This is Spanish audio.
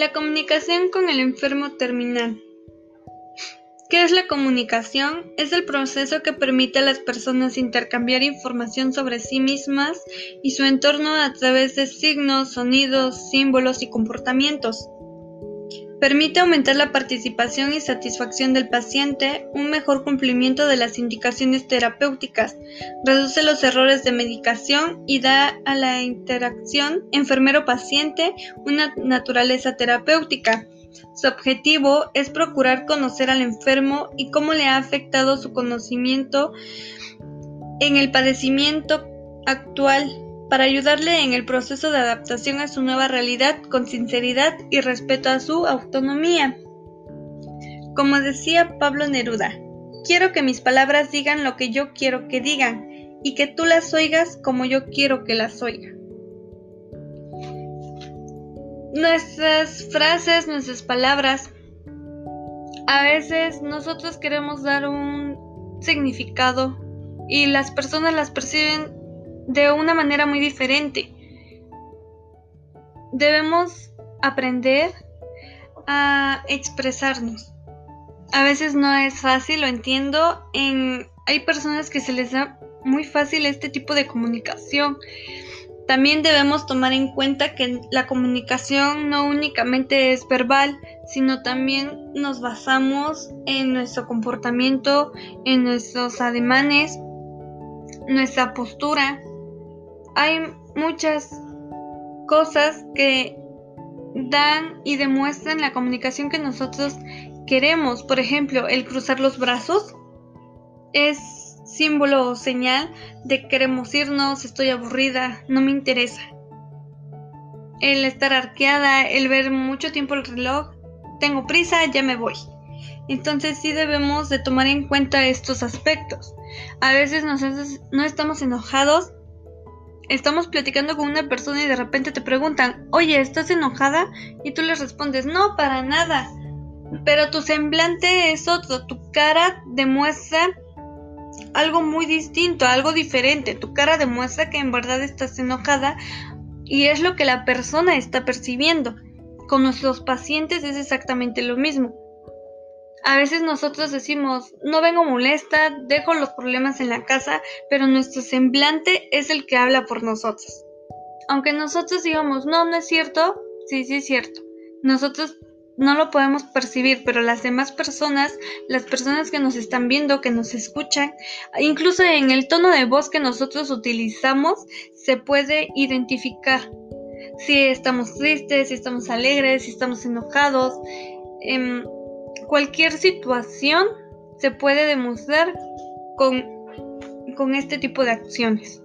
La comunicación con el enfermo terminal. ¿Qué es la comunicación? Es el proceso que permite a las personas intercambiar información sobre sí mismas y su entorno a través de signos, sonidos, símbolos y comportamientos. Permite aumentar la participación y satisfacción del paciente, un mejor cumplimiento de las indicaciones terapéuticas, reduce los errores de medicación y da a la interacción enfermero-paciente una naturaleza terapéutica. Su objetivo es procurar conocer al enfermo y cómo le ha afectado su conocimiento en el padecimiento actual para ayudarle en el proceso de adaptación a su nueva realidad con sinceridad y respeto a su autonomía. Como decía Pablo Neruda, quiero que mis palabras digan lo que yo quiero que digan y que tú las oigas como yo quiero que las oiga. Nuestras frases, nuestras palabras, a veces nosotros queremos dar un significado y las personas las perciben de una manera muy diferente. Debemos aprender a expresarnos. A veces no es fácil, lo entiendo. En, hay personas que se les da muy fácil este tipo de comunicación. También debemos tomar en cuenta que la comunicación no únicamente es verbal, sino también nos basamos en nuestro comportamiento, en nuestros ademanes, nuestra postura hay muchas cosas que dan y demuestran la comunicación que nosotros queremos. Por ejemplo, el cruzar los brazos es símbolo o señal de queremos irnos, estoy aburrida, no me interesa. El estar arqueada, el ver mucho tiempo el reloj, tengo prisa, ya me voy. Entonces sí debemos de tomar en cuenta estos aspectos. A veces nosotros no estamos enojados estamos platicando con una persona y de repente te preguntan, oye, ¿estás enojada? Y tú les respondes, no, para nada. Pero tu semblante es otro, tu cara demuestra algo muy distinto, algo diferente. Tu cara demuestra que en verdad estás enojada y es lo que la persona está percibiendo. Con nuestros pacientes es exactamente lo mismo. A veces nosotros decimos, no vengo molesta, dejo los problemas en la casa, pero nuestro semblante es el que habla por nosotros. Aunque nosotros digamos, no, no es cierto, sí, sí es cierto. Nosotros no lo podemos percibir, pero las demás personas, las personas que nos están viendo, que nos escuchan, incluso en el tono de voz que nosotros utilizamos, se puede identificar si estamos tristes, si estamos alegres, si estamos enojados. Em, cualquier situación se puede demostrar con, con este tipo de acciones.